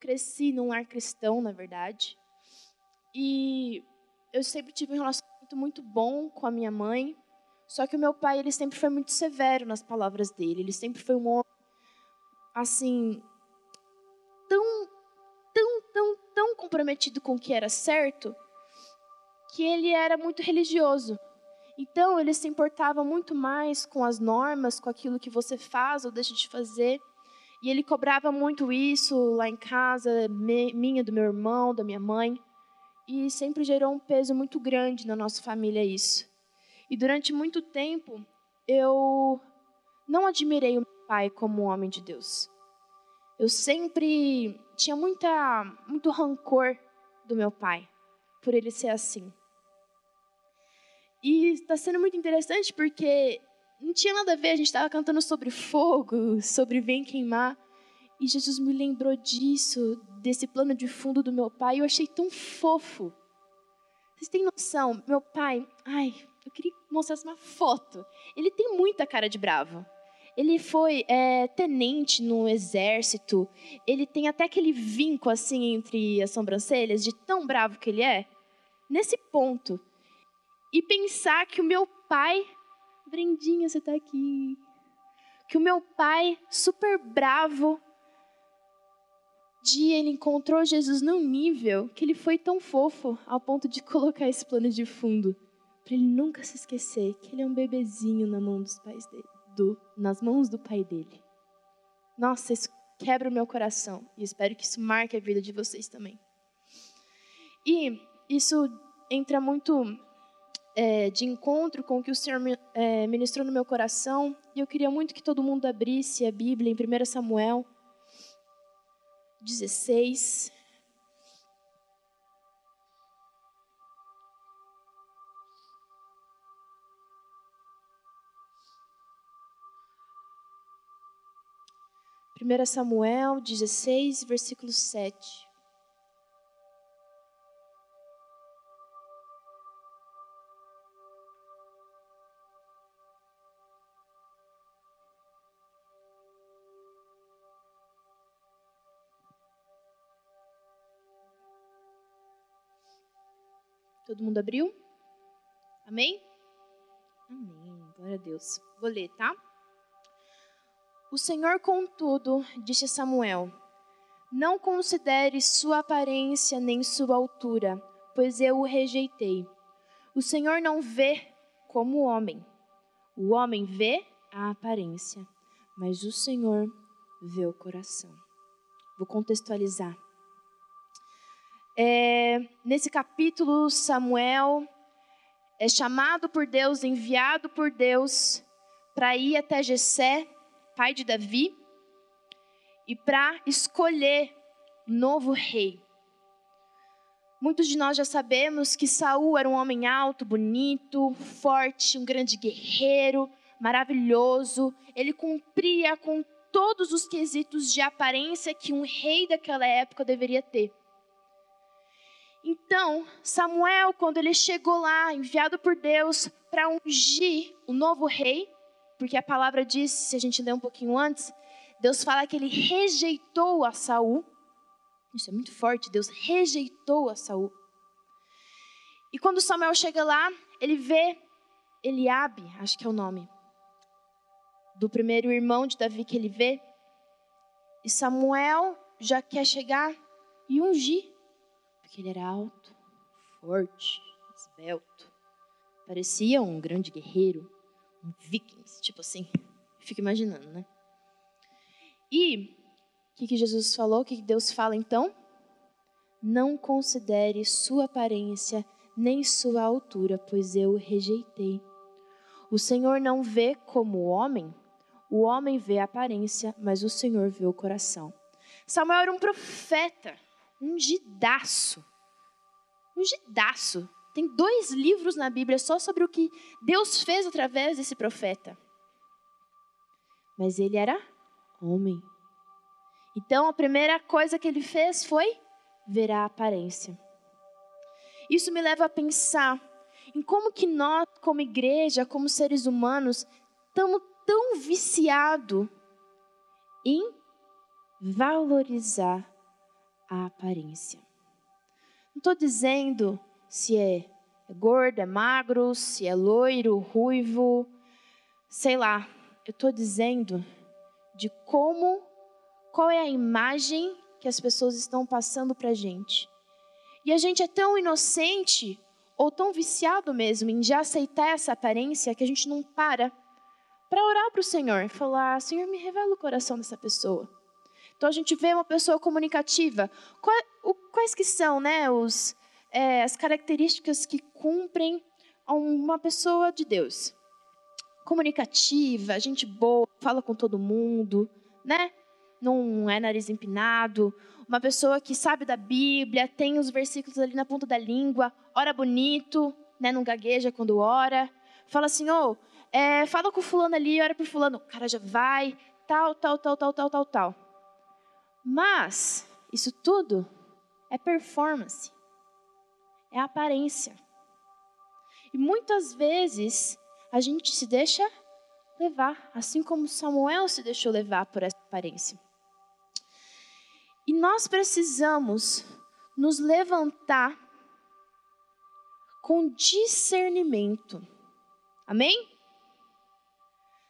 cresci num lar cristão, na verdade. E eu sempre tive um relacionamento muito bom com a minha mãe. Só que o meu pai, ele sempre foi muito severo nas palavras dele. Ele sempre foi um homem, assim, tão, tão, tão, tão comprometido com o que era certo, que ele era muito religioso. Então, ele se importava muito mais com as normas, com aquilo que você faz ou deixa de fazer. E ele cobrava muito isso lá em casa, minha, do meu irmão, da minha mãe. E sempre gerou um peso muito grande na nossa família isso. E durante muito tempo, eu não admirei o meu pai como um homem de Deus. Eu sempre tinha muita, muito rancor do meu pai, por ele ser assim. E está sendo muito interessante porque não tinha nada a ver, a gente estava cantando sobre fogo, sobre vem queimar. E Jesus me lembrou disso, desse plano de fundo do meu pai, e eu achei tão fofo. Vocês têm noção? Meu pai, ai, eu queria mostrar uma foto. Ele tem muita cara de bravo. Ele foi é, tenente no exército. Ele tem até aquele vinco assim entre as sobrancelhas, de tão bravo que ele é. Nesse ponto. E pensar que o meu pai. Brendinha, você está aqui. Que o meu pai, super bravo, dia ele encontrou Jesus num nível que ele foi tão fofo ao ponto de colocar esse plano de fundo para ele nunca se esquecer que ele é um bebezinho na mão dos pais dele, do, nas mãos do pai dele. Nossa, isso quebra o meu coração e espero que isso marque a vida de vocês também. E isso entra muito é, de encontro com o que o Senhor é, ministrou no meu coração e eu queria muito que todo mundo abrisse a Bíblia em 1 Samuel 16. Primeira Samuel 16, versículo 7. Todo mundo abriu? Amém? Amém. Glória a Deus. Vou ler, tá? O Senhor, contudo, disse a Samuel: Não considere sua aparência nem sua altura, pois eu o rejeitei. O Senhor não vê como o homem. O homem vê a aparência, mas o Senhor vê o coração. Vou contextualizar. É, nesse capítulo, Samuel é chamado por Deus, enviado por Deus para ir até Jessé, pai de Davi, e para escolher novo rei. Muitos de nós já sabemos que Saul era um homem alto, bonito, forte, um grande guerreiro, maravilhoso. Ele cumpria com todos os quesitos de aparência que um rei daquela época deveria ter. Então, Samuel, quando ele chegou lá, enviado por Deus para ungir o novo rei, porque a palavra diz, se a gente ler um pouquinho antes, Deus fala que ele rejeitou a Saul. Isso é muito forte, Deus rejeitou a Saul. E quando Samuel chega lá, ele vê Eliabe, acho que é o nome, do primeiro irmão de Davi que ele vê. E Samuel já quer chegar e ungir porque ele era alto, forte, esbelto. Parecia um grande guerreiro, um viking, tipo assim. Fico imaginando, né? E o que, que Jesus falou? O que, que Deus fala então? Não considere sua aparência nem sua altura, pois eu o rejeitei. O Senhor não vê como o homem, o homem vê a aparência, mas o Senhor vê o coração. Samuel era um profeta ungidaço. Ungidaço. Tem dois livros na Bíblia só sobre o que Deus fez através desse profeta. Mas ele era homem. Então a primeira coisa que ele fez foi ver a aparência. Isso me leva a pensar em como que nós, como igreja, como seres humanos, estamos tão viciados em valorizar a aparência. Não estou dizendo se é gordo, é magro, se é loiro, ruivo, sei lá. Eu estou dizendo de como, qual é a imagem que as pessoas estão passando para a gente. E a gente é tão inocente ou tão viciado mesmo em já aceitar essa aparência que a gente não para para orar para o Senhor, falar: Senhor, me revela o coração dessa pessoa. Então a gente vê uma pessoa comunicativa. Quais, que são, né, os, é, as características que cumprem uma pessoa de Deus? Comunicativa, gente boa, fala com todo mundo, né? Não é nariz empinado. Uma pessoa que sabe da Bíblia, tem os versículos ali na ponta da língua, ora bonito, né? Não gagueja quando ora. Fala assim, ô, oh, é, fala com fulano ali, ora por fulano. O cara já vai, tal, tal, tal, tal, tal, tal, tal. Mas, isso tudo é performance. É aparência. E muitas vezes a gente se deixa levar, assim como Samuel se deixou levar por essa aparência. E nós precisamos nos levantar com discernimento. Amém?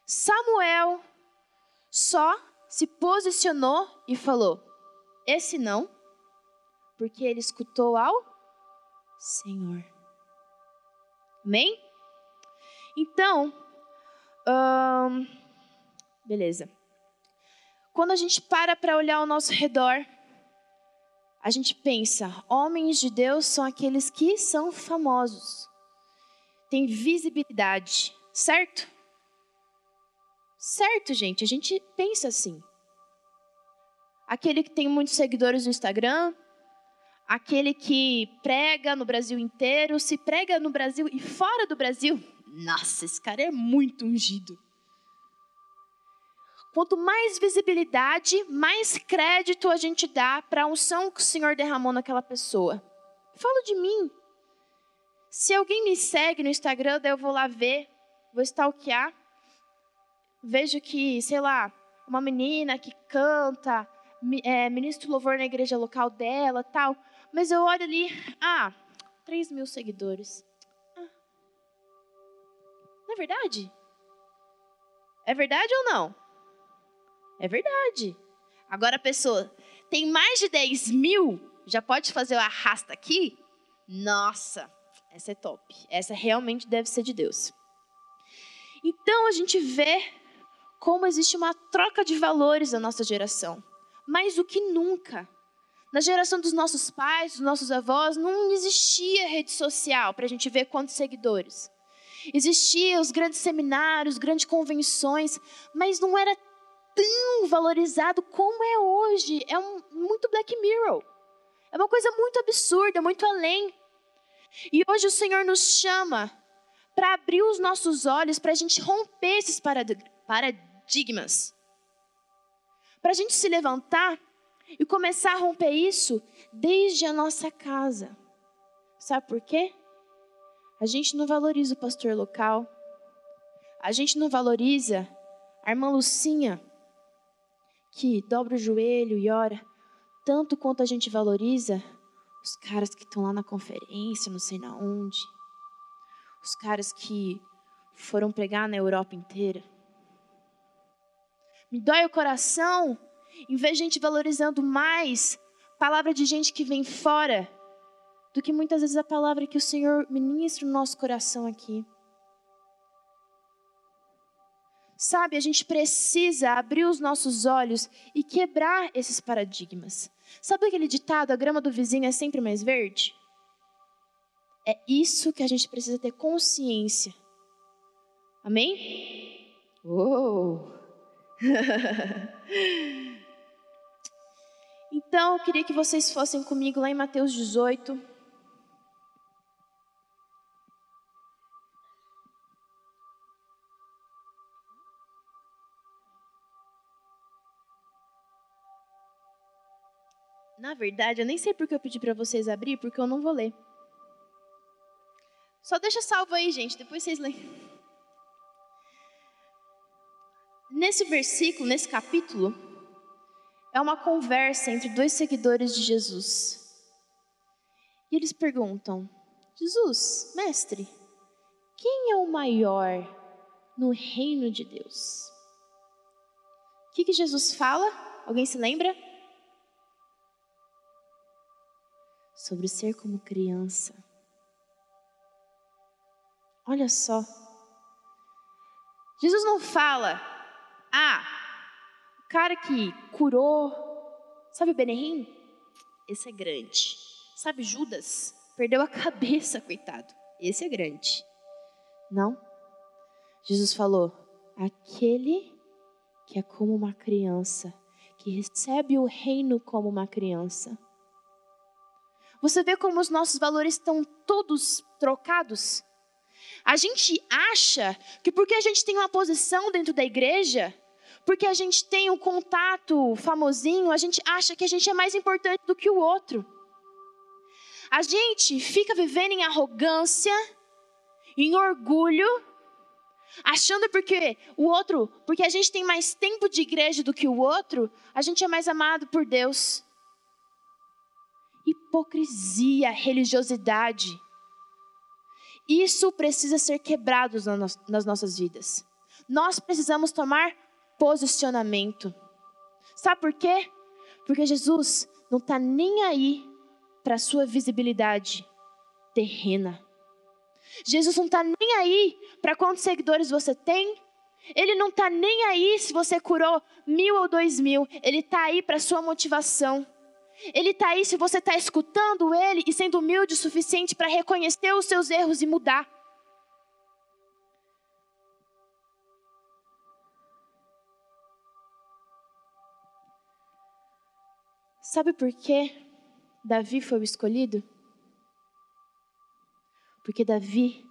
Samuel só se posicionou e falou: Esse não, porque ele escutou ao Senhor. Amém? Então, hum, beleza. Quando a gente para para olhar ao nosso redor, a gente pensa: homens de Deus são aqueles que são famosos, têm visibilidade, certo? Certo, gente, a gente pensa assim. Aquele que tem muitos seguidores no Instagram, aquele que prega no Brasil inteiro, se prega no Brasil e fora do Brasil, nossa, esse cara é muito ungido. Quanto mais visibilidade, mais crédito a gente dá para a unção que o Senhor derramou naquela pessoa. Fala de mim. Se alguém me segue no Instagram, daí eu vou lá ver, vou stalkear vejo que, sei lá, uma menina que canta, é, louvor na igreja local dela, tal. Mas eu olho ali, ah, 3 mil seguidores. Ah. Não é verdade? É verdade ou não? É verdade. Agora a pessoa tem mais de 10 mil, já pode fazer o arrasta aqui? Nossa, essa é top. Essa realmente deve ser de Deus. Então a gente vê como existe uma troca de valores na nossa geração. Mais do que nunca. Na geração dos nossos pais, dos nossos avós, não existia rede social para a gente ver quantos seguidores. Existiam os grandes seminários, grandes convenções, mas não era tão valorizado como é hoje. É um, muito Black Mirror. É uma coisa muito absurda, muito além. E hoje o Senhor nos chama para abrir os nossos olhos, para a gente romper esses paradigmas paradigmas. Para a gente se levantar e começar a romper isso desde a nossa casa. Sabe por quê? A gente não valoriza o pastor local. A gente não valoriza a irmã Lucinha, que dobra o joelho e ora, tanto quanto a gente valoriza os caras que estão lá na conferência, não sei na onde. Os caras que foram pregar na Europa inteira me dói o coração em ver gente valorizando mais palavra de gente que vem fora do que muitas vezes a palavra que o Senhor ministra no nosso coração aqui. Sabe, a gente precisa abrir os nossos olhos e quebrar esses paradigmas. Sabe aquele ditado: a grama do vizinho é sempre mais verde? É isso que a gente precisa ter consciência. Amém? Uou! então, eu queria que vocês fossem comigo lá em Mateus 18. Na verdade, eu nem sei porque eu pedi para vocês abrir, porque eu não vou ler. Só deixa salvo aí, gente, depois vocês leem. Nesse versículo, nesse capítulo, é uma conversa entre dois seguidores de Jesus. E eles perguntam: Jesus, mestre, quem é o maior no reino de Deus? O que, que Jesus fala? Alguém se lembra? Sobre ser como criança. Olha só. Jesus não fala, ah, o cara que curou, sabe Benerim? Esse é grande. Sabe Judas? Perdeu a cabeça, coitado. Esse é grande. Não. Jesus falou: aquele que é como uma criança, que recebe o reino como uma criança. Você vê como os nossos valores estão todos trocados? A gente acha que porque a gente tem uma posição dentro da igreja, porque a gente tem um contato famosinho, a gente acha que a gente é mais importante do que o outro. A gente fica vivendo em arrogância, em orgulho, achando porque o outro, porque a gente tem mais tempo de igreja do que o outro, a gente é mais amado por Deus. Hipocrisia, religiosidade. Isso precisa ser quebrado nas nossas vidas. Nós precisamos tomar posicionamento. Sabe por quê? Porque Jesus não está nem aí para a sua visibilidade terrena. Jesus não está nem aí para quantos seguidores você tem. Ele não está nem aí se você curou mil ou dois mil. Ele está aí para a sua motivação. Ele está aí se você está escutando Ele e sendo humilde o suficiente para reconhecer os seus erros e mudar. Sabe por que Davi foi o escolhido? Porque Davi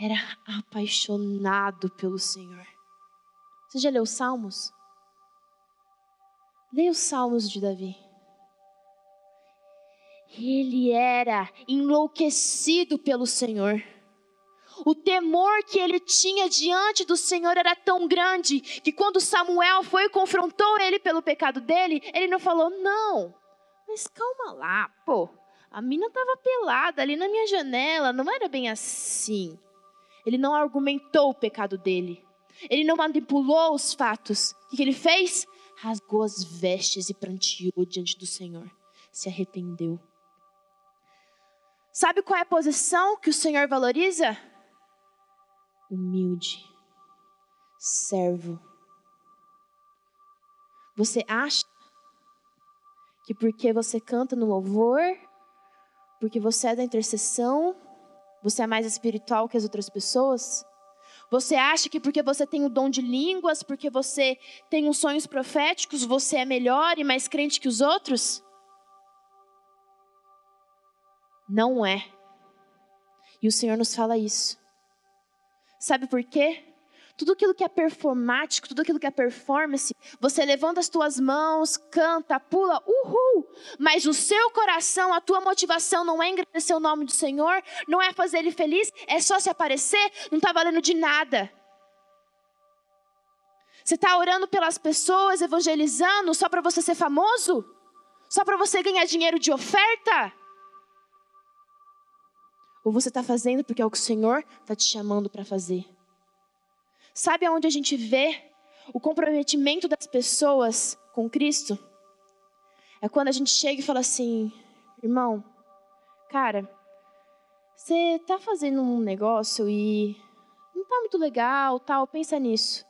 era apaixonado pelo Senhor. Você já leu os Salmos? Leia os Salmos de Davi. Ele era enlouquecido pelo Senhor. O temor que ele tinha diante do Senhor era tão grande que quando Samuel foi e confrontou ele pelo pecado dele, ele não falou: Não, mas calma lá, pô. A mina estava pelada ali na minha janela, não era bem assim. Ele não argumentou o pecado dele. Ele não manipulou os fatos. O que ele fez? Rasgou as vestes e pranteou diante do Senhor. Se arrependeu. Sabe qual é a posição que o Senhor valoriza? Humilde, servo. Você acha que porque você canta no louvor, porque você é da intercessão, você é mais espiritual que as outras pessoas? Você acha que porque você tem o dom de línguas, porque você tem os sonhos proféticos, você é melhor e mais crente que os outros? Não é. E o Senhor nos fala isso. Sabe por quê? Tudo aquilo que é performático, tudo aquilo que é performance, você levanta as tuas mãos, canta, pula, uhul. Mas o seu coração, a tua motivação não é engrandecer o nome do Senhor, não é fazer ele feliz, é só se aparecer, não está valendo de nada. Você está orando pelas pessoas, evangelizando só para você ser famoso? Só para você ganhar dinheiro de oferta? Ou você está fazendo porque é o que o Senhor está te chamando para fazer? Sabe aonde a gente vê o comprometimento das pessoas com Cristo? É quando a gente chega e fala assim, irmão, cara, você está fazendo um negócio e não está muito legal, tal, pensa nisso.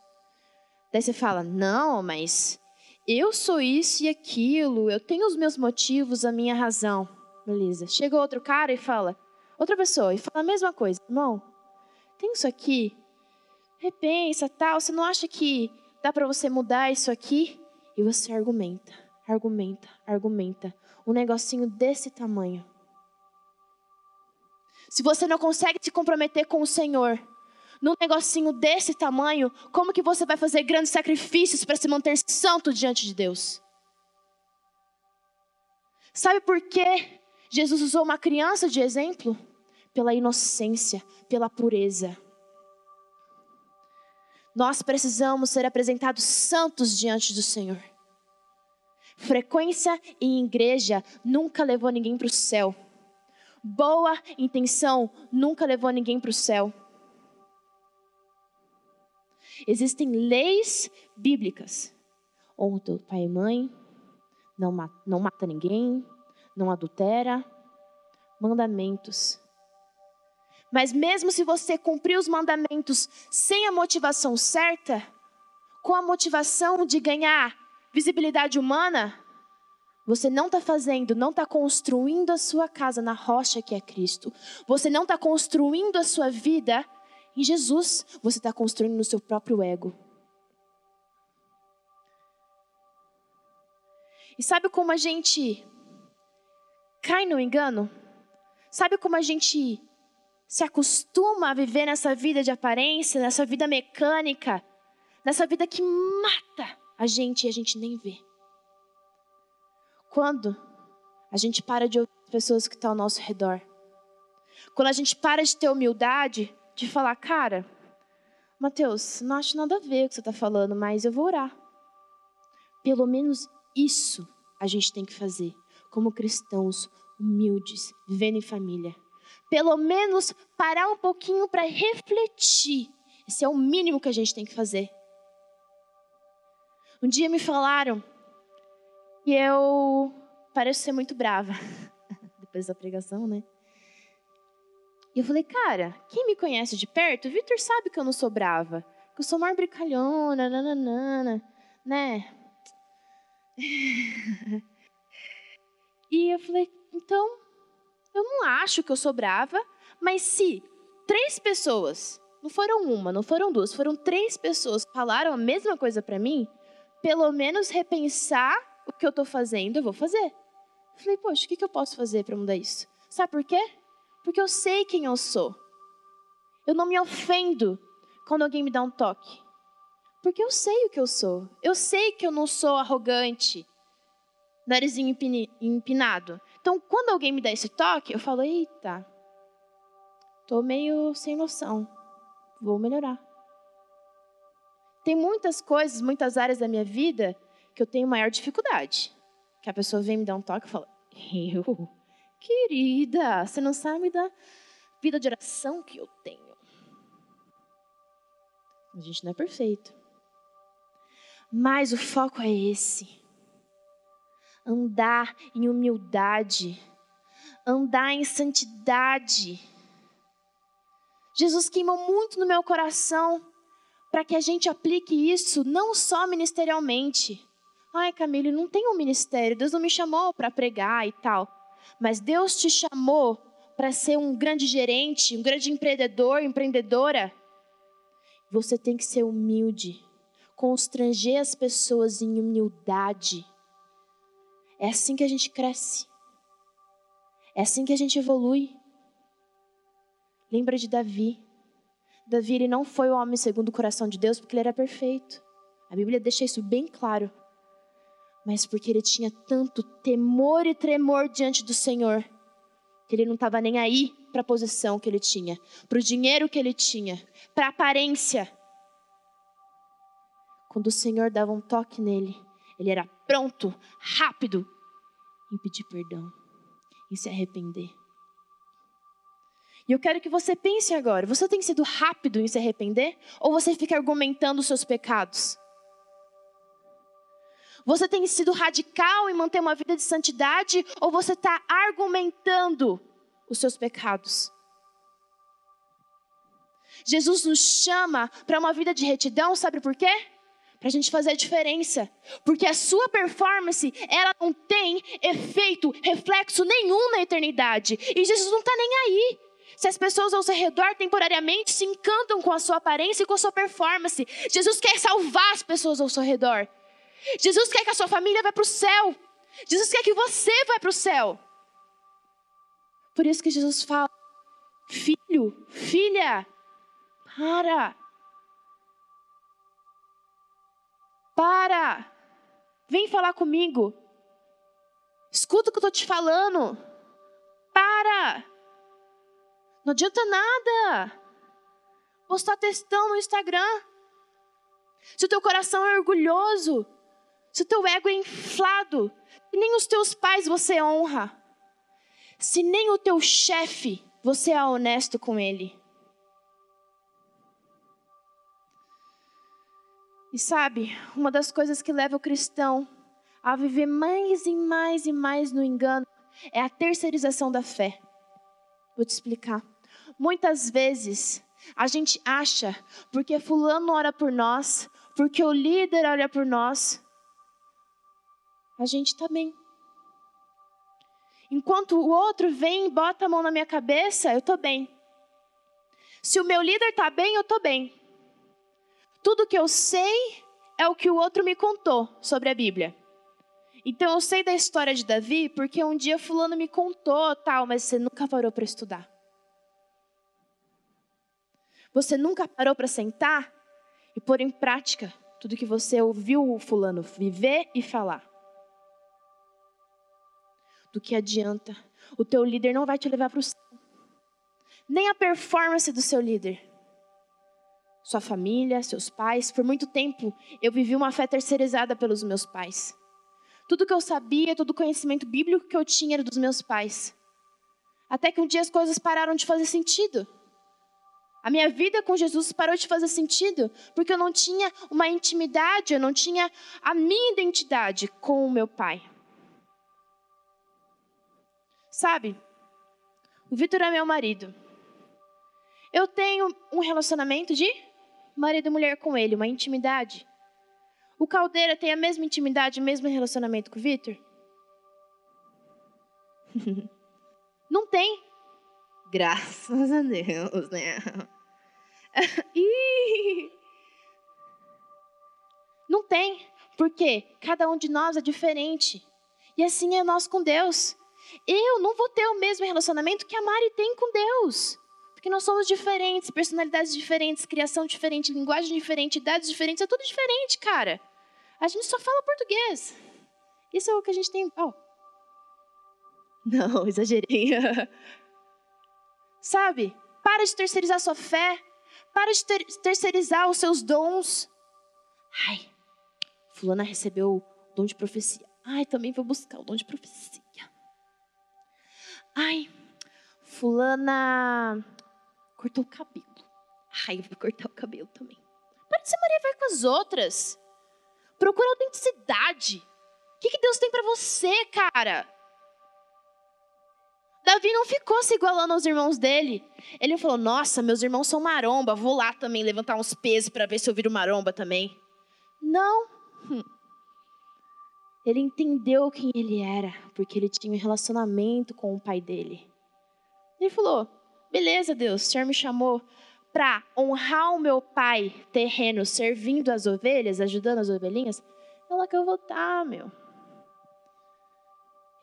Daí você fala, não, mas eu sou isso e aquilo, eu tenho os meus motivos, a minha razão. Beleza. Chega outro cara e fala, outra pessoa e fala a mesma coisa. Irmão, tem isso aqui, repensa, tal, você não acha que dá para você mudar isso aqui? E você argumenta, argumenta, argumenta. Um negocinho desse tamanho. Se você não consegue se comprometer com o Senhor, num negocinho desse tamanho, como que você vai fazer grandes sacrifícios para se manter santo diante de Deus? Sabe por que Jesus usou uma criança de exemplo? pela inocência, pela pureza. Nós precisamos ser apresentados santos diante do Senhor. Frequência em igreja nunca levou ninguém para o céu. Boa intenção nunca levou ninguém para o céu. Existem leis bíblicas. Honra pai e mãe, não mata, não mata ninguém, não adultera. Mandamentos. Mas mesmo se você cumprir os mandamentos sem a motivação certa, com a motivação de ganhar visibilidade humana, você não está fazendo, não está construindo a sua casa na rocha que é Cristo. Você não está construindo a sua vida em Jesus. Você está construindo no seu próprio ego. E sabe como a gente cai no engano? Sabe como a gente se acostuma a viver nessa vida de aparência, nessa vida mecânica, nessa vida que mata a gente e a gente nem vê. Quando a gente para de ouvir as pessoas que estão ao nosso redor. Quando a gente para de ter humildade, de falar, cara, Mateus, não acho nada a ver o que você está falando, mas eu vou orar. Pelo menos isso a gente tem que fazer, como cristãos humildes, vivendo em família pelo menos parar um pouquinho para refletir. Esse é o mínimo que a gente tem que fazer. Um dia me falaram e eu pareço ser muito brava. Depois da pregação, né? E eu falei, cara, quem me conhece de perto, o Vitor sabe que eu não sou brava. Que eu sou mais brincalhona, nananana, né? e eu falei, então, eu não acho que eu sou brava, mas se três pessoas, não foram uma, não foram duas, foram três pessoas falaram a mesma coisa para mim, pelo menos repensar o que eu estou fazendo, eu vou fazer. falei, poxa, o que, que eu posso fazer para mudar isso? Sabe por quê? Porque eu sei quem eu sou. Eu não me ofendo quando alguém me dá um toque. Porque eu sei o que eu sou. Eu sei que eu não sou arrogante, narizinho empinado. Então, quando alguém me dá esse toque, eu falo: eita, tô meio sem noção, vou melhorar. Tem muitas coisas, muitas áreas da minha vida que eu tenho maior dificuldade. Que a pessoa vem me dar um toque e fala: eu, querida, você não sabe da vida de oração que eu tenho. A gente não é perfeito. Mas o foco é esse andar em humildade, andar em santidade. Jesus queimou muito no meu coração para que a gente aplique isso não só ministerialmente. Ai, Camille, não tem um ministério, Deus não me chamou para pregar e tal. Mas Deus te chamou para ser um grande gerente, um grande empreendedor, empreendedora. Você tem que ser humilde, constranger as pessoas em humildade. É assim que a gente cresce. É assim que a gente evolui. Lembra de Davi. Davi ele não foi o homem segundo o coração de Deus porque ele era perfeito. A Bíblia deixa isso bem claro. Mas porque ele tinha tanto temor e tremor diante do Senhor, que ele não estava nem aí para a posição que ele tinha, para o dinheiro que ele tinha, para a aparência. Quando o Senhor dava um toque nele, ele era pronto, rápido em pedir perdão, em se arrepender. E eu quero que você pense agora: você tem sido rápido em se arrepender? Ou você fica argumentando os seus pecados? Você tem sido radical em manter uma vida de santidade? Ou você está argumentando os seus pecados? Jesus nos chama para uma vida de retidão, sabe por quê? Para a gente fazer a diferença. Porque a sua performance, ela não tem efeito, reflexo nenhum na eternidade. E Jesus não está nem aí. Se as pessoas ao seu redor temporariamente se encantam com a sua aparência e com a sua performance, Jesus quer salvar as pessoas ao seu redor. Jesus quer que a sua família vá para o céu. Jesus quer que você vá para o céu. Por isso que Jesus fala: Filho, filha, para. Para! Vem falar comigo. Escuta o que eu estou te falando. Para! Não adianta nada. Postar textão no Instagram. Se o teu coração é orgulhoso, se o teu ego é inflado, se nem os teus pais você honra, se nem o teu chefe você é honesto com ele. E sabe, uma das coisas que leva o cristão a viver mais e mais e mais no engano é a terceirização da fé. Vou te explicar. Muitas vezes a gente acha, porque Fulano ora por nós, porque o líder olha por nós, a gente está bem. Enquanto o outro vem e bota a mão na minha cabeça, eu estou bem. Se o meu líder está bem, eu estou bem. Tudo que eu sei é o que o outro me contou sobre a Bíblia. Então eu sei da história de Davi porque um dia fulano me contou tal, mas você nunca parou para estudar. Você nunca parou para sentar e pôr em prática tudo que você ouviu o fulano viver e falar. Do que adianta? O teu líder não vai te levar para o céu. Nem a performance do seu líder. Sua família, seus pais. Por muito tempo eu vivi uma fé terceirizada pelos meus pais. Tudo que eu sabia, todo o conhecimento bíblico que eu tinha era dos meus pais. Até que um dia as coisas pararam de fazer sentido. A minha vida com Jesus parou de fazer sentido porque eu não tinha uma intimidade, eu não tinha a minha identidade com o meu pai. Sabe, o Vitor é meu marido. Eu tenho um relacionamento de marido e mulher com ele, uma intimidade. O Caldeira tem a mesma intimidade, o mesmo relacionamento com o Vitor? Não tem. Graças a Deus, né? Não tem, porque cada um de nós é diferente. E assim é nós com Deus. Eu não vou ter o mesmo relacionamento que a Mari tem com Deus. Porque nós somos diferentes, personalidades diferentes, criação diferente, linguagem diferente, idades diferentes, é tudo diferente, cara. A gente só fala português. Isso é o que a gente tem. Oh. Não, exagerei. Sabe? Para de terceirizar sua fé. Para de ter terceirizar os seus dons. Ai, Fulana recebeu o dom de profecia. Ai, também vou buscar o dom de profecia. Ai, Fulana cortou o cabelo. Ai, eu vou cortar o cabelo também. Para de Maria vai com as outras. Procura autenticidade. O que, que Deus tem para você, cara? Davi não ficou se igualando aos irmãos dele. Ele falou: Nossa, meus irmãos são maromba, vou lá também levantar uns pesos para ver se eu viro maromba também. Não. Hum. Ele entendeu quem ele era, porque ele tinha um relacionamento com o pai dele. Ele falou: Beleza, Deus, o Senhor me chamou para honrar o meu pai terreno, servindo as ovelhas, ajudando as ovelhinhas, é lá que eu vou estar, meu.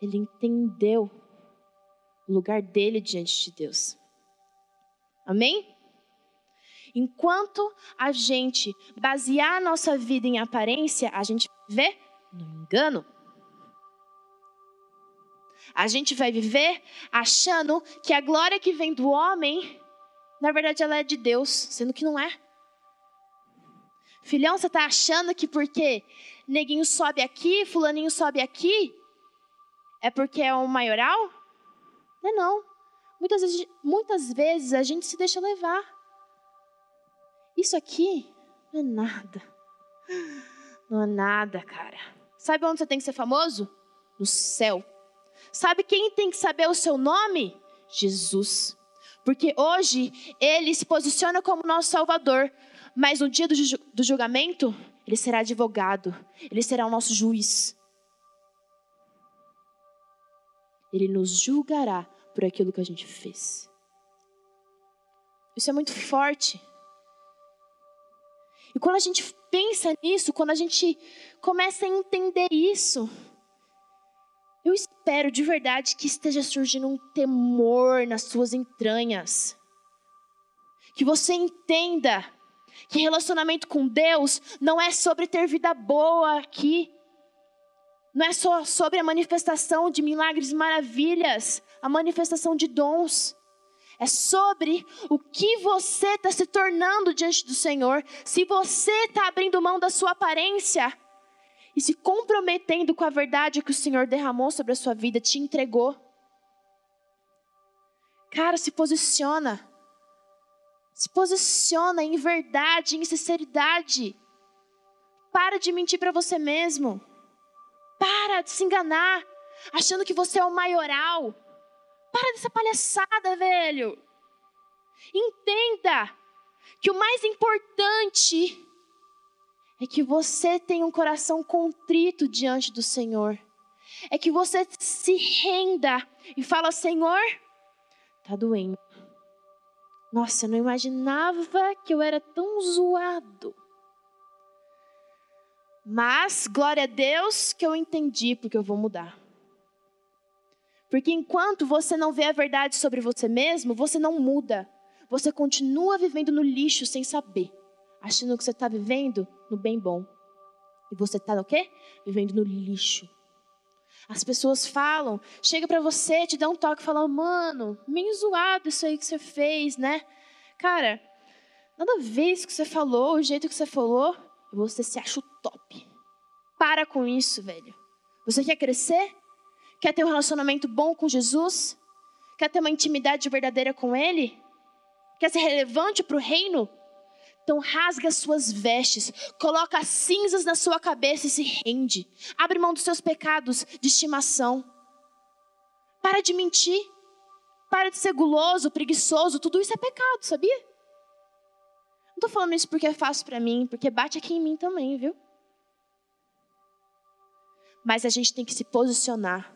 Ele entendeu o lugar dele diante de Deus. Amém? Enquanto a gente basear a nossa vida em aparência, a gente vê no engano. A gente vai viver achando que a glória que vem do homem na verdade, ela é de Deus, sendo que não é. Filhão, você está achando que porque neguinho sobe aqui, fulaninho sobe aqui, é porque é um maioral? Não é não. Muitas vezes, muitas vezes a gente se deixa levar. Isso aqui não é nada. Não é nada, cara. Sabe onde você tem que ser famoso? No céu. Sabe quem tem que saber o seu nome? Jesus. Porque hoje ele se posiciona como nosso Salvador, mas no dia do, ju do julgamento, ele será advogado, ele será o nosso juiz. Ele nos julgará por aquilo que a gente fez. Isso é muito forte. E quando a gente pensa nisso, quando a gente começa a entender isso, eu espero de verdade que esteja surgindo um temor nas suas entranhas. Que você entenda que relacionamento com Deus não é sobre ter vida boa aqui. Não é só sobre a manifestação de milagres e maravilhas, a manifestação de dons. É sobre o que você está se tornando diante do Senhor. Se você está abrindo mão da sua aparência e se comprometendo com a verdade que o Senhor derramou sobre a sua vida, te entregou. Cara, se posiciona. Se posiciona em verdade, em sinceridade. Para de mentir para você mesmo. Para de se enganar, achando que você é o maioral. Para dessa palhaçada, velho. Entenda que o mais importante é que você tenha um coração contrito diante do Senhor. É que você se renda e fala: Senhor, tá doendo. Nossa, eu não imaginava que eu era tão zoado. Mas, glória a Deus que eu entendi, porque eu vou mudar. Porque enquanto você não vê a verdade sobre você mesmo, você não muda. Você continua vivendo no lixo sem saber achando que você está vivendo no bem bom. E você está no quê? Vivendo no lixo. As pessoas falam, chega para você, te dá um toque, fala, mano, meio zoado isso aí que você fez, né? Cara, nada a ver isso que você falou, o jeito que você falou, você se acha o top. Para com isso, velho. Você quer crescer? Quer ter um relacionamento bom com Jesus? Quer ter uma intimidade verdadeira com Ele? Quer ser relevante para o reino? Então rasga as suas vestes, coloca cinzas na sua cabeça e se rende. Abre mão dos seus pecados de estimação. Para de mentir. Para de ser guloso, preguiçoso. Tudo isso é pecado, sabia? Não estou falando isso porque é fácil para mim, porque bate aqui em mim também, viu? Mas a gente tem que se posicionar.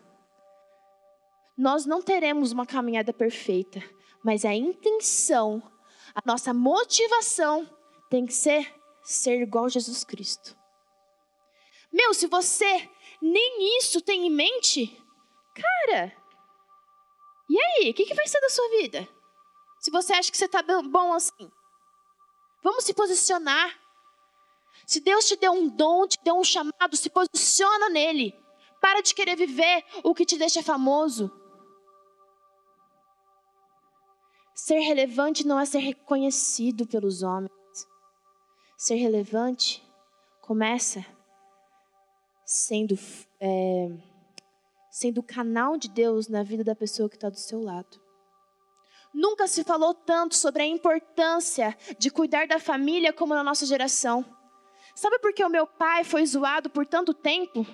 Nós não teremos uma caminhada perfeita, mas a intenção, a nossa motivação tem que ser ser igual a Jesus Cristo. Meu, se você nem isso tem em mente, cara, e aí? O que, que vai ser da sua vida? Se você acha que você está bom assim. Vamos se posicionar. Se Deus te deu um dom, te deu um chamado, se posiciona nele. Para de querer viver o que te deixa famoso. Ser relevante não é ser reconhecido pelos homens ser relevante começa sendo, é, sendo o canal de Deus na vida da pessoa que está do seu lado. Nunca se falou tanto sobre a importância de cuidar da família como na nossa geração. Sabe por que o meu pai foi zoado por tanto tempo?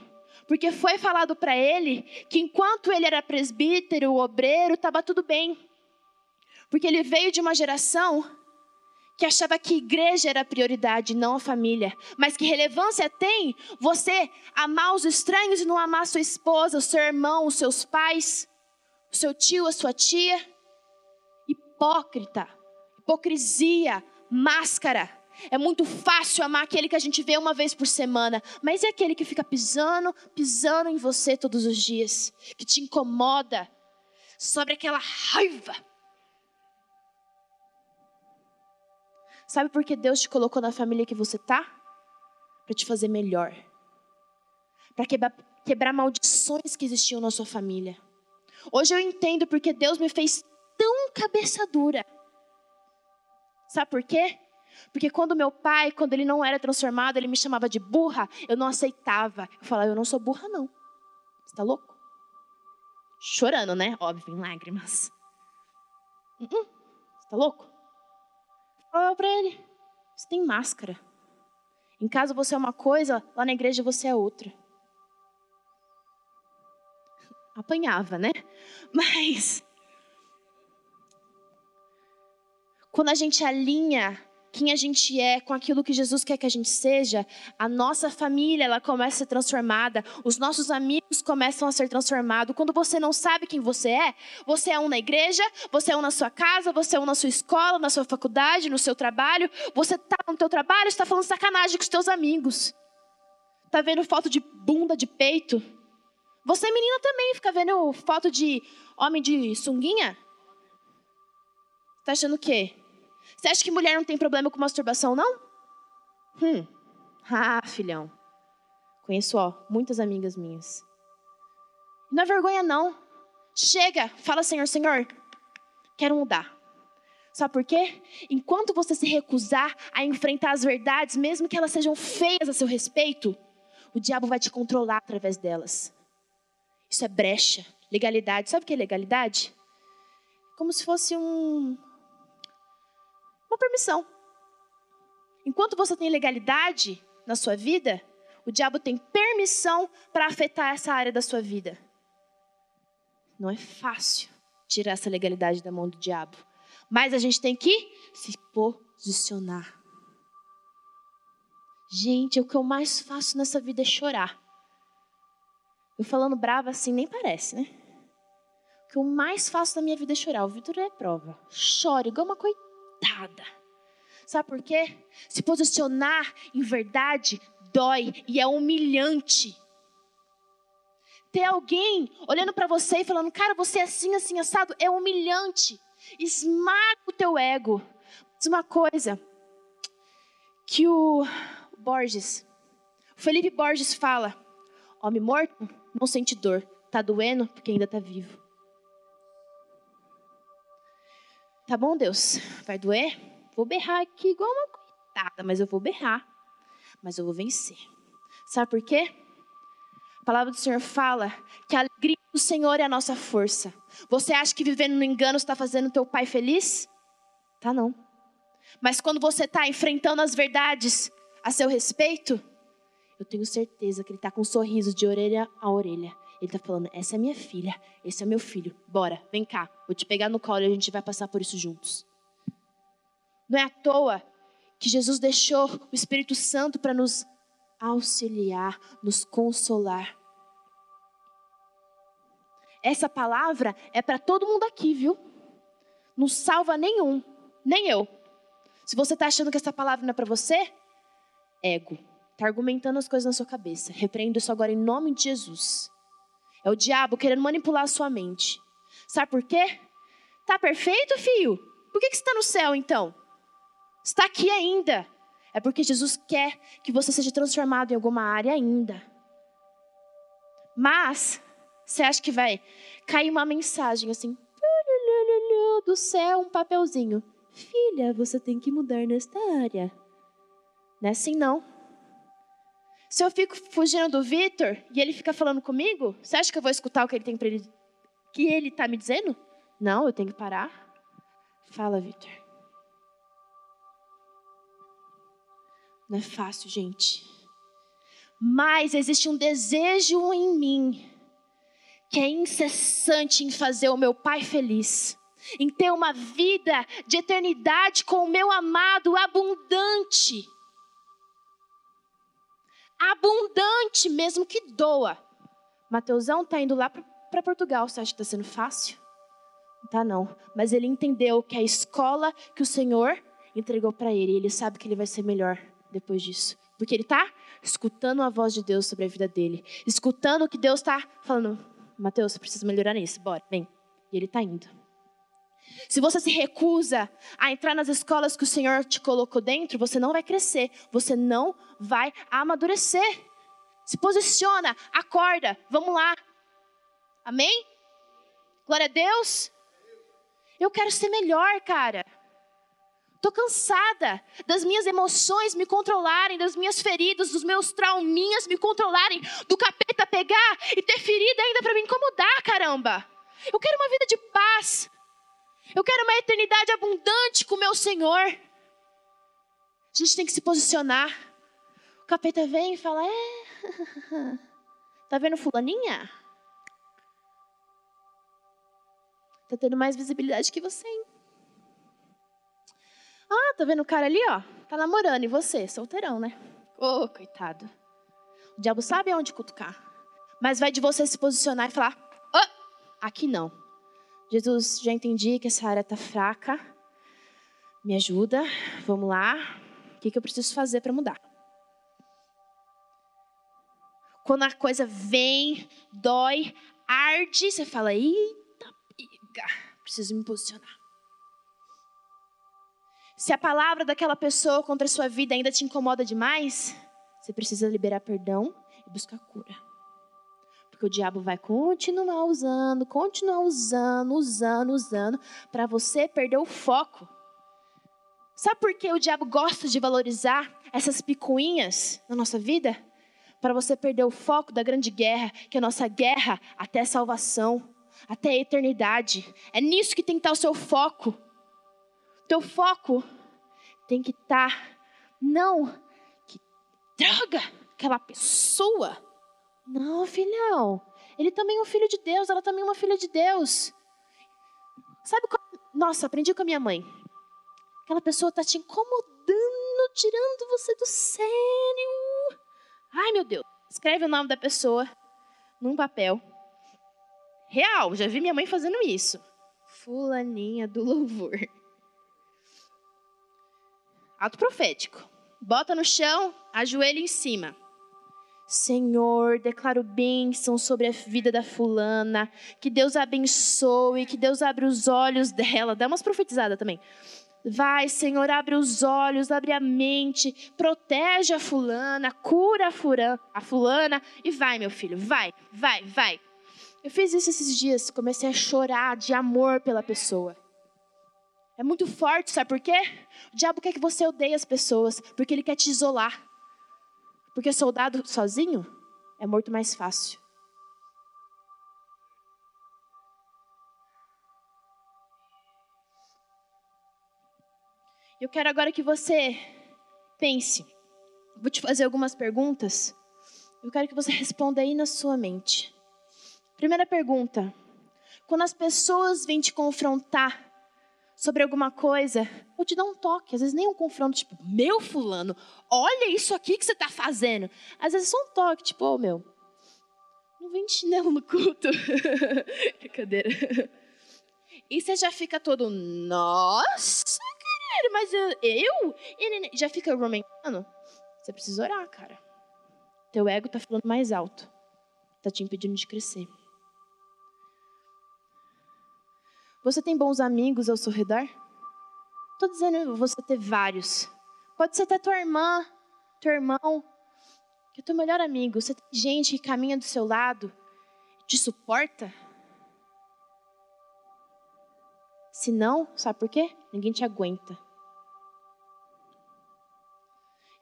Porque foi falado para ele que enquanto ele era presbítero, obreiro, estava tudo bem. Porque ele veio de uma geração que achava que igreja era a prioridade, não a família. Mas que relevância tem você amar os estranhos e não amar sua esposa, o seu irmão, os seus pais, o seu tio, a sua tia? Hipócrita, hipocrisia, máscara. É muito fácil amar aquele que a gente vê uma vez por semana, mas é aquele que fica pisando, pisando em você todos os dias, que te incomoda, sobre aquela raiva Sabe por que Deus te colocou na família que você tá? Para te fazer melhor. Para quebrar, quebrar maldições que existiam na sua família. Hoje eu entendo porque Deus me fez tão cabeça dura. Sabe por quê? Porque quando meu pai, quando ele não era transformado, ele me chamava de burra, eu não aceitava. Eu falava, eu não sou burra, não. Você tá louco? Chorando, né? Óbvio, em lágrimas. Uh -uh. Você tá louco? Falava para ele: você tem máscara. Em casa você é uma coisa, lá na igreja você é outra. Apanhava, né? Mas quando a gente alinha quem a gente é, com aquilo que Jesus quer que a gente seja, a nossa família ela começa a ser transformada, os nossos amigos começam a ser transformados. Quando você não sabe quem você é, você é um na igreja, você é um na sua casa, você é um na sua escola, na sua faculdade, no seu trabalho. Você está no teu trabalho, está falando sacanagem com os teus amigos. Está vendo foto de bunda, de peito. Você menina também fica vendo foto de homem de sunguinha? Está achando o quê? Você acha que mulher não tem problema com masturbação, não? Hum. Ah, filhão. Conheço, ó, muitas amigas minhas. Não é vergonha, não. Chega, fala, Senhor, Senhor, quero mudar. Sabe por quê? Enquanto você se recusar a enfrentar as verdades, mesmo que elas sejam feias a seu respeito, o diabo vai te controlar através delas. Isso é brecha, legalidade. Sabe o que é legalidade? Como se fosse um uma permissão. Enquanto você tem legalidade na sua vida, o diabo tem permissão para afetar essa área da sua vida. Não é fácil tirar essa legalidade da mão do diabo. Mas a gente tem que se posicionar. Gente, o que eu mais faço nessa vida é chorar. Eu falando brava assim, nem parece, né? O que eu mais faço na minha vida é chorar. O Vitor é prova. Choro igual uma coitada. Sabe por quê? Se posicionar em verdade dói e é humilhante. Ter alguém olhando para você e falando, cara, você é assim, assim, assado, é humilhante. Esmaga o teu ego. Diz uma coisa que o Borges, o Felipe Borges fala: homem morto não sente dor, tá doendo porque ainda tá vivo. Tá bom, Deus? Vai doer? Vou berrar aqui igual uma coitada, mas eu vou berrar. Mas eu vou vencer. Sabe por quê? A palavra do Senhor fala que a alegria do Senhor é a nossa força. Você acha que vivendo no engano está fazendo teu pai feliz? Tá não. Mas quando você está enfrentando as verdades a seu respeito, eu tenho certeza que ele está com um sorriso de orelha a orelha. Ele está falando: essa é minha filha, esse é meu filho. Bora, vem cá, vou te pegar no colo e a gente vai passar por isso juntos. Não é à toa que Jesus deixou o Espírito Santo para nos auxiliar, nos consolar. Essa palavra é para todo mundo aqui, viu? Não salva nenhum, nem eu. Se você está achando que essa palavra não é para você, ego. Está argumentando as coisas na sua cabeça. Repreendo isso agora em nome de Jesus. É o diabo querendo manipular a sua mente. Sabe por quê? Tá perfeito, filho? Por que, que você está no céu então? Está aqui ainda. É porque Jesus quer que você seja transformado em alguma área ainda. Mas, você acha que vai cair uma mensagem assim, do céu, um papelzinho. Filha, você tem que mudar nesta área. Não é assim não. Se eu fico fugindo do Vitor e ele fica falando comigo, você acha que eu vou escutar o que ele tem para ele que ele está me dizendo? Não, eu tenho que parar. Fala, Vitor. Não é fácil, gente. Mas existe um desejo em mim que é incessante em fazer o meu pai feliz, em ter uma vida de eternidade com o meu amado abundante abundante, mesmo que doa. Mateusão está indo lá para Portugal. Você acha que está sendo fácil? Não tá não. Mas ele entendeu que a escola que o Senhor entregou para ele, ele sabe que ele vai ser melhor depois disso. Porque ele está escutando a voz de Deus sobre a vida dele. Escutando o que Deus está falando. Mateus, você precisa melhorar nisso. Bora, vem. E ele está indo. Se você se recusa a entrar nas escolas que o Senhor te colocou dentro, você não vai crescer, você não vai amadurecer. Se posiciona, acorda, vamos lá. Amém? Glória a Deus. Eu quero ser melhor, cara. Tô cansada das minhas emoções me controlarem, das minhas feridas, dos meus trauminhas me controlarem, do capeta pegar e ter ferida ainda para me incomodar, caramba. Eu quero uma vida de paz. Eu quero uma eternidade abundante com o meu Senhor. A gente tem que se posicionar. O capeta vem e fala: É, tá vendo Fulaninha? Tá tendo mais visibilidade que você, hein? Ah, tá vendo o cara ali, ó? Tá namorando, e você? Solteirão, né? Ô, oh, coitado. O diabo sabe aonde cutucar. Mas vai de você se posicionar e falar: oh, aqui não. Jesus, já entendi que essa área está fraca. Me ajuda, vamos lá. O que, que eu preciso fazer para mudar? Quando a coisa vem, dói, arde, você fala: eita, piga, preciso me posicionar. Se a palavra daquela pessoa contra a sua vida ainda te incomoda demais, você precisa liberar perdão e buscar cura. Porque o diabo vai continuar usando, continuar usando, usando, usando, para você perder o foco. Sabe por que o diabo gosta de valorizar essas picuinhas na nossa vida? para você perder o foco da grande guerra, que é a nossa guerra até a salvação, até a eternidade. É nisso que tem que estar o seu foco. Teu foco tem que estar não que droga, aquela pessoa. Não, filhão. Ele também é um filho de Deus, ela também é uma filha de Deus. Sabe qual... Nossa, aprendi com a minha mãe. Aquela pessoa está te incomodando, tirando você do sério. Ai, meu Deus. Escreve o nome da pessoa num papel. Real, já vi minha mãe fazendo isso. Fulaninha do louvor. Ato profético. Bota no chão, ajoelha em cima. Senhor, declaro bênção sobre a vida da fulana, que Deus abençoe, que Deus abra os olhos dela. Dá umas profetizadas também. Vai, Senhor, abre os olhos, abre a mente, protege a fulana, cura a, a fulana e vai, meu filho, vai, vai, vai. Eu fiz isso esses dias, comecei a chorar de amor pela pessoa. É muito forte, sabe por quê? O diabo quer que você odeie as pessoas, porque ele quer te isolar. Porque soldado sozinho é morto mais fácil. Eu quero agora que você pense. Vou te fazer algumas perguntas. Eu quero que você responda aí na sua mente. Primeira pergunta: quando as pessoas vêm te confrontar sobre alguma coisa, ou te dar um toque, às vezes nem um confronto, tipo, meu fulano, olha isso aqui que você está fazendo. Às vezes só um toque, tipo, ô oh, meu, não vem de chinelo no culto. Brincadeira. E você já fica todo, nossa, caralho, mas eu? eu? já fica argumentando. Você precisa orar, cara. Teu ego tá falando mais alto. Tá te impedindo de crescer. Você tem bons amigos ao seu redor? Estou dizendo você ter vários. Pode ser até tua irmã, teu irmão, que é teu melhor amigo. Você tem gente que caminha do seu lado, te suporta? Se não, sabe por quê? Ninguém te aguenta.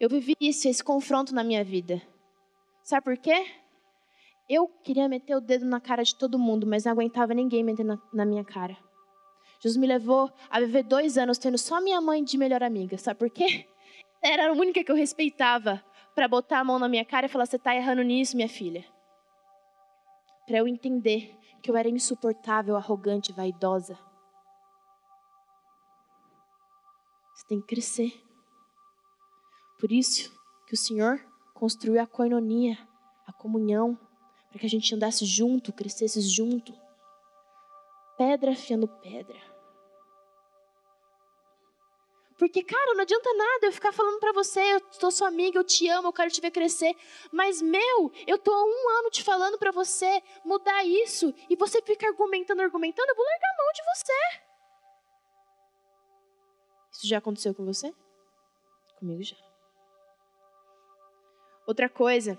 Eu vivi isso, esse confronto na minha vida. Sabe por quê? Eu queria meter o dedo na cara de todo mundo, mas não aguentava ninguém meter na, na minha cara. Jesus me levou a viver dois anos tendo só minha mãe de melhor amiga. Sabe por quê? Era a única que eu respeitava para botar a mão na minha cara e falar: Você está errando nisso, minha filha. Para eu entender que eu era insuportável, arrogante, vaidosa. Você tem que crescer. Por isso que o Senhor construiu a coinonia, a comunhão, para que a gente andasse junto, crescesse junto pedra afiando pedra. Porque, cara, não adianta nada eu ficar falando para você, eu sou sua amiga, eu te amo, eu quero te ver crescer. Mas, meu, eu tô há um ano te falando para você mudar isso, e você fica argumentando, argumentando, eu vou largar a mão de você. Isso já aconteceu com você? Comigo já. Outra coisa,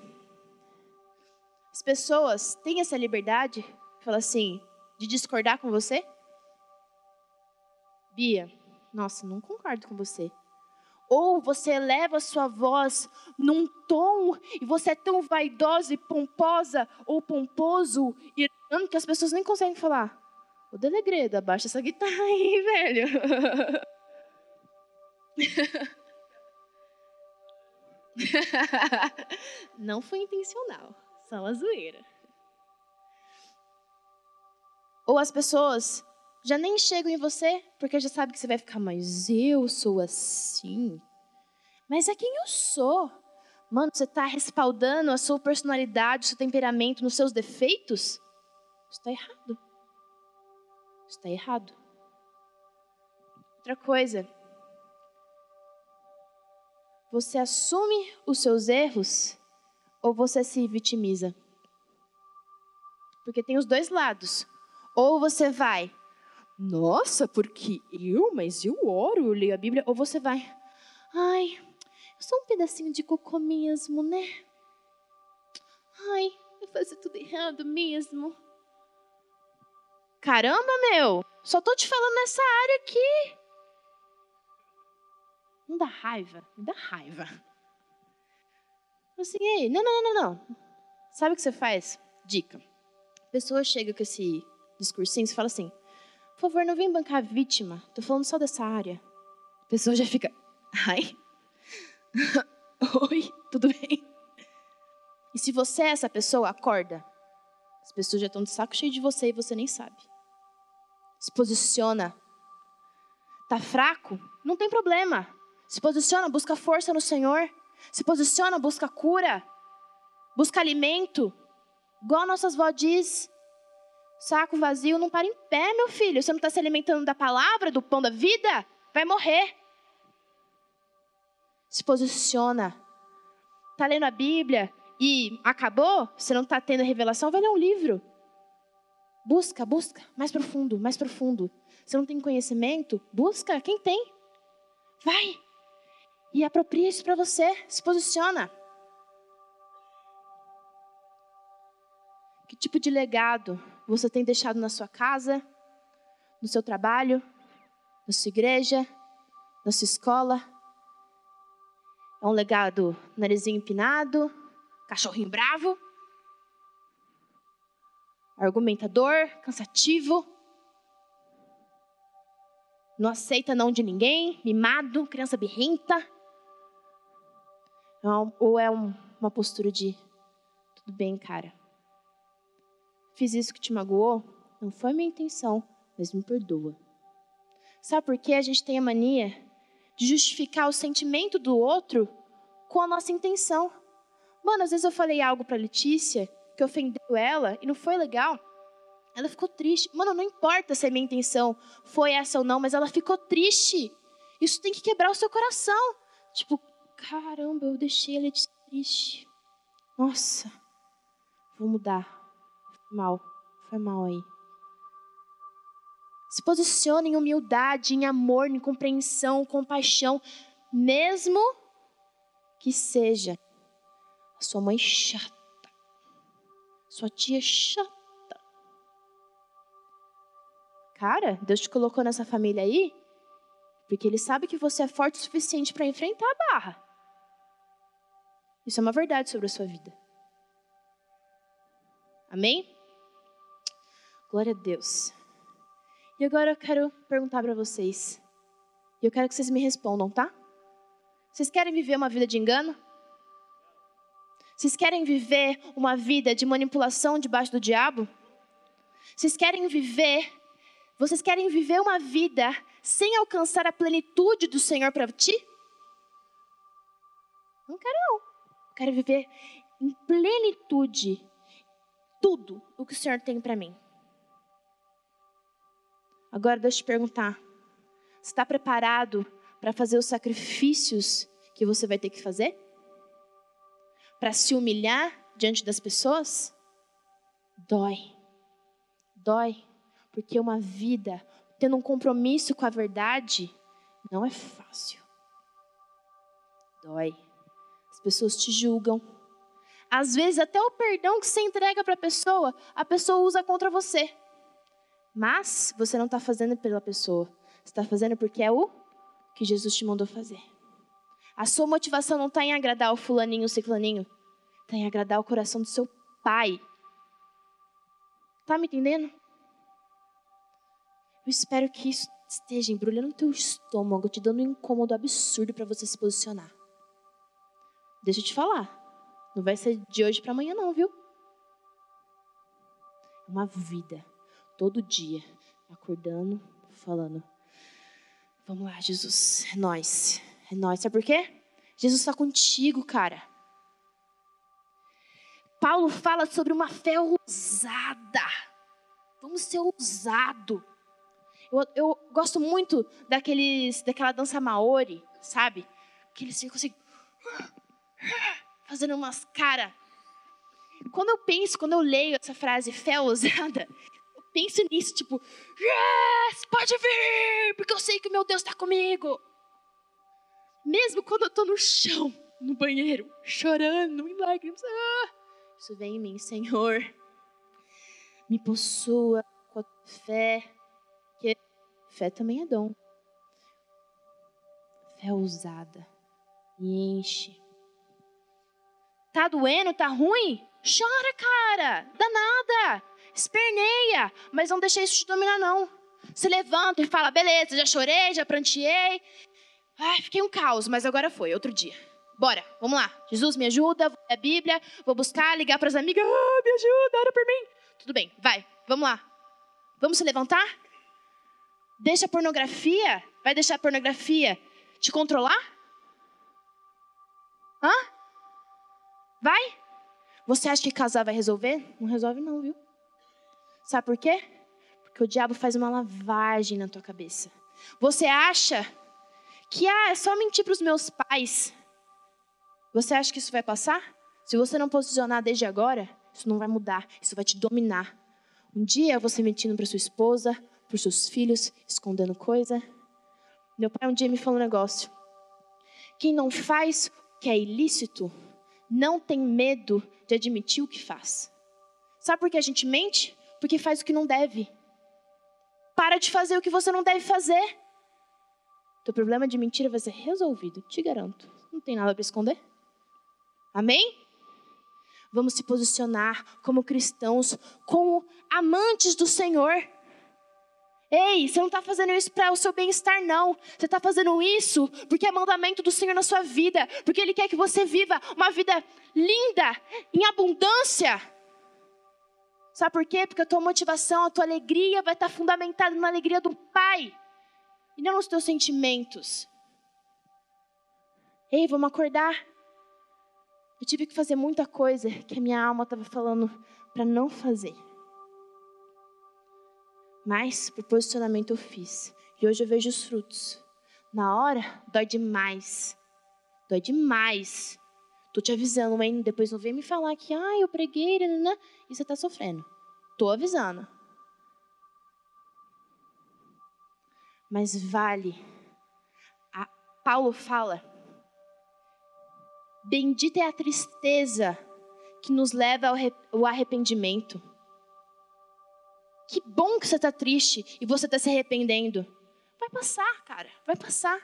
as pessoas têm essa liberdade, fala assim, de discordar com você? Bia, nossa, não concordo com você. Ou você eleva a sua voz num tom e você é tão vaidosa e pomposa ou pomposo e que as pessoas nem conseguem falar. Ô Delegreda, abaixa essa guitarra aí, velho. Não foi intencional, só uma zoeira. Ou as pessoas já nem chegam em você porque já sabe que você vai ficar, mas eu sou assim. Mas é quem eu sou. Mano, você está respaldando a sua personalidade, o seu temperamento nos seus defeitos? Isso está errado. Isso está errado. Outra coisa. Você assume os seus erros ou você se vitimiza? Porque tem os dois lados. Ou você vai, nossa, porque eu, mas eu oro, eu leio a Bíblia. Ou você vai, ai, eu sou um pedacinho de cocô mesmo, né? Ai, eu fazer tudo errado mesmo. Caramba, meu, só tô te falando nessa área aqui. Não dá raiva, me dá raiva. Assim, ei, não, não, não, não. Sabe o que você faz? Dica. A pessoa chega com esse discursinho e fala assim: por favor, não vem bancar a vítima. Tô falando só dessa área. A pessoa já fica, ai. Oi, tudo bem? E se você é essa pessoa, acorda. As pessoas já estão de saco cheio de você e você nem sabe. Se posiciona. Tá fraco? Não tem problema. Se posiciona, busca força no Senhor. Se posiciona, busca cura. Busca alimento. Igual nossas vó diz. Saco vazio não para em pé, meu filho. Você não está se alimentando da palavra, do pão da vida? Vai morrer. Se posiciona. Está lendo a Bíblia e acabou? Você não está tendo revelação? Vai ler um livro. Busca, busca, mais profundo, mais profundo. Você não tem conhecimento? Busca, quem tem? Vai. E apropria isso para você. Se posiciona. Que tipo de legado você tem deixado na sua casa, no seu trabalho, na sua igreja, na sua escola? É um legado narizinho empinado, cachorrinho bravo, argumentador, cansativo, não aceita não de ninguém, mimado, criança birrenta? Ou é uma postura de tudo bem, cara, fiz isso que te magoou, não foi minha intenção, mas me perdoa. Sabe por que a gente tem a mania de justificar o sentimento do outro com a nossa intenção? Mano, às vezes eu falei algo para Letícia que ofendeu ela e não foi legal. Ela ficou triste. Mano, não importa se a minha intenção foi essa ou não, mas ela ficou triste. Isso tem que quebrar o seu coração. Tipo, caramba, eu deixei a Letícia triste. Nossa, vou mudar mal, foi mal aí. Se posicione em humildade, em amor, em compreensão, compaixão, mesmo que seja a sua mãe chata, sua tia chata. Cara, Deus te colocou nessa família aí porque Ele sabe que você é forte o suficiente para enfrentar a barra. Isso é uma verdade sobre a sua vida. Amém? Glória a Deus. E agora eu quero perguntar para vocês. E eu quero que vocês me respondam, tá? Vocês querem viver uma vida de engano? Vocês querem viver uma vida de manipulação debaixo do diabo? Vocês querem viver vocês querem viver uma vida sem alcançar a plenitude do Senhor para ti? Não quero não. Quero viver em plenitude tudo o que o Senhor tem para mim. Agora deixa eu te perguntar: você está preparado para fazer os sacrifícios que você vai ter que fazer? Para se humilhar diante das pessoas? Dói. Dói. Porque uma vida tendo um compromisso com a verdade não é fácil. Dói. As pessoas te julgam. Às vezes, até o perdão que você entrega para a pessoa, a pessoa usa contra você. Mas você não está fazendo pela pessoa. Você está fazendo porque é o que Jesus te mandou fazer. A sua motivação não está em agradar o fulaninho, o ciclaninho. Está em agradar o coração do seu pai. Tá me entendendo? Eu espero que isso esteja embrulhando teu estômago, te dando um incômodo absurdo para você se posicionar. Deixa eu te falar. Não vai ser de hoje para amanhã não, viu? É uma vida todo dia, acordando, falando: Vamos lá, Jesus, é nós, é nós. Sabe por quê? Jesus está contigo, cara. Paulo fala sobre uma fé ousada. Vamos ser ousado. Eu, eu gosto muito daqueles, daquela dança maori, sabe? Que ficam assim, fazendo umas caras. Quando eu penso, quando eu leio essa frase fé ousada, penso nisso, tipo, yes, pode vir, porque eu sei que o meu Deus está comigo. Mesmo quando eu estou no chão, no banheiro, chorando, em lágrimas, ah, isso vem em mim, Senhor. Me possua com a fé, que fé também é dom. Fé ousada, me enche. Tá doendo, tá ruim? Chora, cara. Dá nada. Esperneia. Mas não deixa isso te dominar, não. Se levanta e fala: beleza, já chorei, já pranteei. Ai, fiquei um caos, mas agora foi, outro dia. Bora, vamos lá. Jesus, me ajuda, vou ler a Bíblia, vou buscar, ligar para as amigas. Ah, me ajuda, ora por mim. Tudo bem, vai, vamos lá. Vamos se levantar? Deixa a pornografia, vai deixar a pornografia te controlar? Hã? Vai? Você acha que casar vai resolver? Não resolve não, viu? Sabe por quê? Porque o diabo faz uma lavagem na tua cabeça. Você acha que ah, é só mentir para os meus pais. Você acha que isso vai passar? Se você não posicionar desde agora, isso não vai mudar, isso vai te dominar. Um dia você mentindo para sua esposa, para seus filhos, escondendo coisa. Meu pai um dia me falou um negócio. Quem não faz o que é ilícito, não tem medo de admitir o que faz. Sabe por que a gente mente? Porque faz o que não deve. Para de fazer o que você não deve fazer. Teu problema de mentira vai ser resolvido, te garanto. Não tem nada para esconder. Amém? Vamos se posicionar como cristãos, como amantes do Senhor. Ei, você não está fazendo isso para o seu bem-estar, não. Você está fazendo isso porque é mandamento do Senhor na sua vida. Porque Ele quer que você viva uma vida linda, em abundância. Sabe por quê? Porque a tua motivação, a tua alegria vai estar fundamentada na alegria do Pai e não nos teus sentimentos. Ei, vamos acordar. Eu tive que fazer muita coisa que a minha alma estava falando para não fazer. Mas, por posicionamento, eu fiz. E hoje eu vejo os frutos. Na hora, dói demais. Dói demais. Tô te avisando, hein? Depois não vem me falar que, ah, eu preguei, né? E você tá sofrendo. Tô avisando. mas vale. A, Paulo fala: Bendita é a tristeza que nos leva ao arrependimento. Que bom que você está triste e você está se arrependendo. Vai passar, cara, vai passar.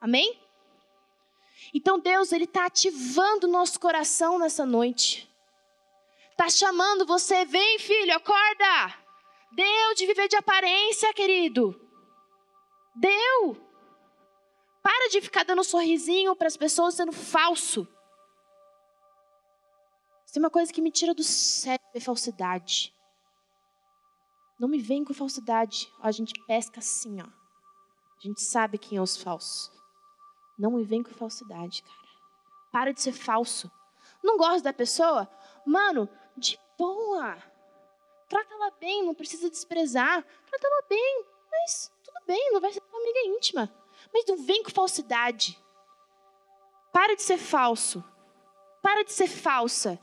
Amém? Então Deus, Ele está ativando o nosso coração nessa noite. Está chamando você, vem filho, acorda. Deu de viver de aparência, querido. Deu. Para de ficar dando um sorrisinho para as pessoas sendo falso. Tem uma coisa que me tira do sério é falsidade. Não me vem com falsidade. a gente pesca assim, ó. A gente sabe quem é os falsos. Não me vem com falsidade, cara. Para de ser falso. Não gosta da pessoa? Mano, de boa. Trata ela bem, não precisa desprezar. Trata ela bem, mas bem, não vai ser tua amiga íntima. Mas não vem com falsidade. Para de ser falso. Para de ser falsa.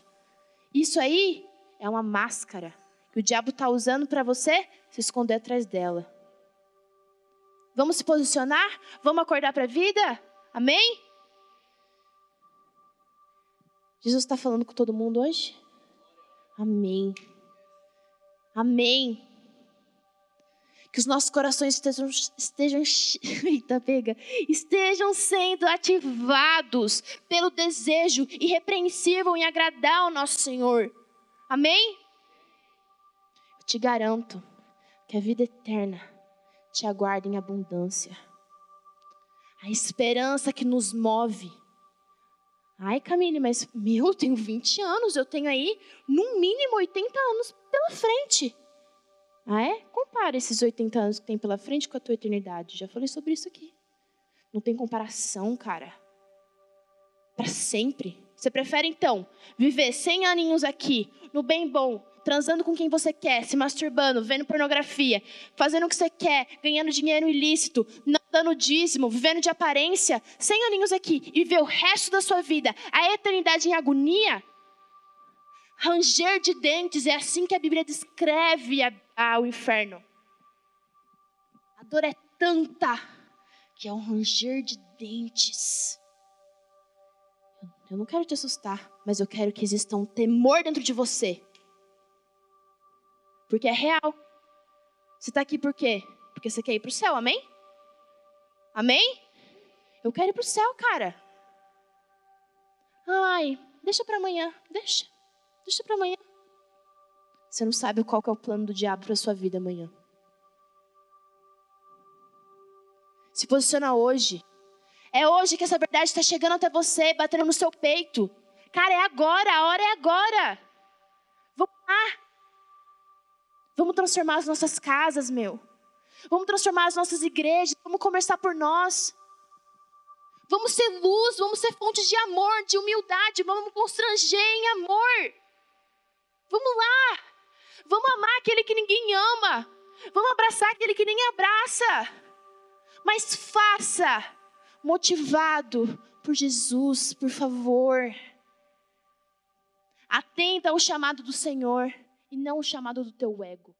Isso aí é uma máscara que o diabo está usando para você se esconder atrás dela. Vamos se posicionar? Vamos acordar para a vida? Amém? Jesus está falando com todo mundo hoje? Amém. Amém que os nossos corações estejam, estejam, eita, pega, estejam sendo ativados pelo desejo irrepreensível em agradar ao nosso Senhor. Amém? Eu te garanto que a vida eterna te aguarda em abundância. A esperança que nos move. Ai, Camille, mas meu, eu tenho 20 anos, eu tenho aí no mínimo 80 anos pela frente. Ah, é? Compara esses 80 anos que tem pela frente com a tua eternidade. Já falei sobre isso aqui. Não tem comparação, cara. Para sempre. Você prefere, então, viver 100 aninhos aqui, no bem bom, transando com quem você quer, se masturbando, vendo pornografia, fazendo o que você quer, ganhando dinheiro ilícito, não dando dízimo, vivendo de aparência, 100 aninhos aqui, e ver o resto da sua vida, a eternidade em agonia? Ranger de dentes, é assim que a Bíblia descreve a ao inferno. A dor é tanta que é um ranger de dentes. Eu não quero te assustar, mas eu quero que exista um temor dentro de você. Porque é real. Você está aqui por quê? Porque você quer ir para o céu, amém? Amém? Eu quero ir para o céu, cara. Ai, deixa para amanhã, deixa. Deixa para amanhã. Você não sabe qual que é o plano do diabo para sua vida amanhã. Se posiciona hoje. É hoje que essa verdade está chegando até você, batendo no seu peito. Cara, é agora, a hora é agora. Vamos lá. Vamos transformar as nossas casas, meu. Vamos transformar as nossas igrejas. Vamos começar por nós. Vamos ser luz, vamos ser fonte de amor, de humildade. Vamos constranger em amor. Vamos lá. Vamos amar aquele que ninguém ama. Vamos abraçar aquele que nem abraça. Mas faça motivado por Jesus, por favor. Atenta ao chamado do Senhor e não o chamado do teu ego.